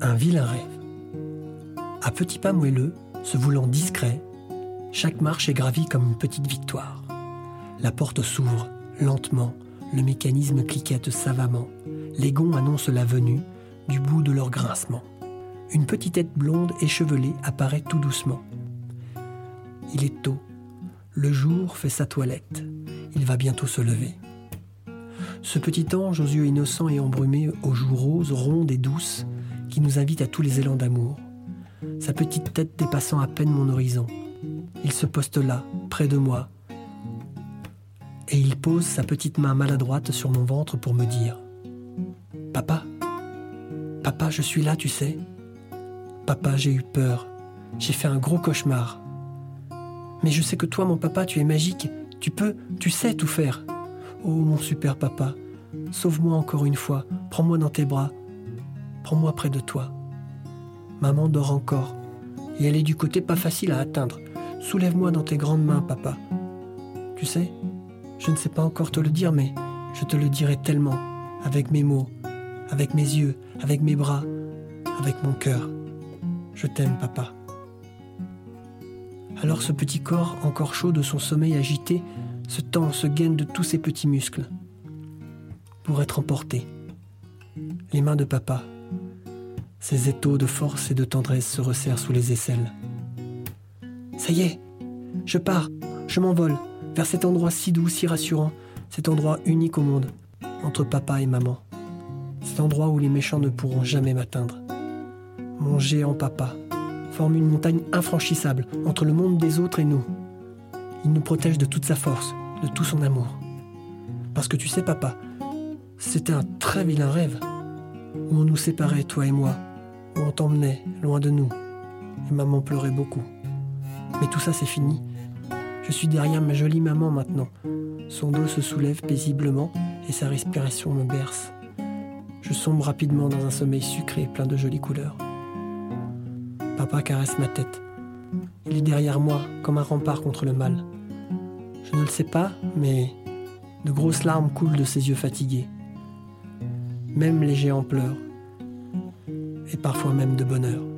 Un vilain rêve. À petits pas moelleux, se voulant discret, chaque marche est gravie comme une petite victoire. La porte s'ouvre, lentement, le mécanisme cliquette savamment. Les gonds annoncent la venue, du bout de leur grincement. Une petite tête blonde échevelée apparaît tout doucement. Il est tôt. Le jour fait sa toilette. Il va bientôt se lever. Ce petit ange aux yeux innocents et embrumés, aux joues roses, rondes et douces, qui nous invite à tous les élans d'amour. Sa petite tête dépassant à peine mon horizon. Il se poste là, près de moi, et il pose sa petite main maladroite sur mon ventre pour me dire ⁇ Papa Papa, je suis là, tu sais Papa, j'ai eu peur. J'ai fait un gros cauchemar. Mais je sais que toi, mon papa, tu es magique. Tu peux, tu sais tout faire. Oh, mon super papa, sauve-moi encore une fois. Prends-moi dans tes bras. Prends-moi près de toi. Maman dort encore. Et elle est du côté pas facile à atteindre. Soulève-moi dans tes grandes mains, papa. Tu sais, je ne sais pas encore te le dire, mais je te le dirai tellement, avec mes mots, avec mes yeux, avec mes bras, avec mon cœur. Je t'aime, papa. Alors ce petit corps, encore chaud de son sommeil agité, se tend, se gaine de tous ses petits muscles, pour être emporté. Les mains de papa, ses étaux de force et de tendresse se resserrent sous les aisselles. Ça y est, je pars, je m'envole, vers cet endroit si doux, si rassurant, cet endroit unique au monde, entre papa et maman. Cet endroit où les méchants ne pourront jamais m'atteindre. Mon géant papa forme une montagne infranchissable entre le monde des autres et nous. Il nous protège de toute sa force, de tout son amour. Parce que tu sais, papa, c'était un très vilain rêve, où on nous séparait, toi et moi, on t'emmenait loin de nous, et maman pleurait beaucoup. Mais tout ça, c'est fini. Je suis derrière ma jolie maman maintenant. Son dos se soulève paisiblement et sa respiration me berce. Je sombre rapidement dans un sommeil sucré plein de jolies couleurs. Papa caresse ma tête. Il est derrière moi comme un rempart contre le mal. Je ne le sais pas, mais de grosses larmes coulent de ses yeux fatigués. Même les géants pleurent, et parfois même de bonheur.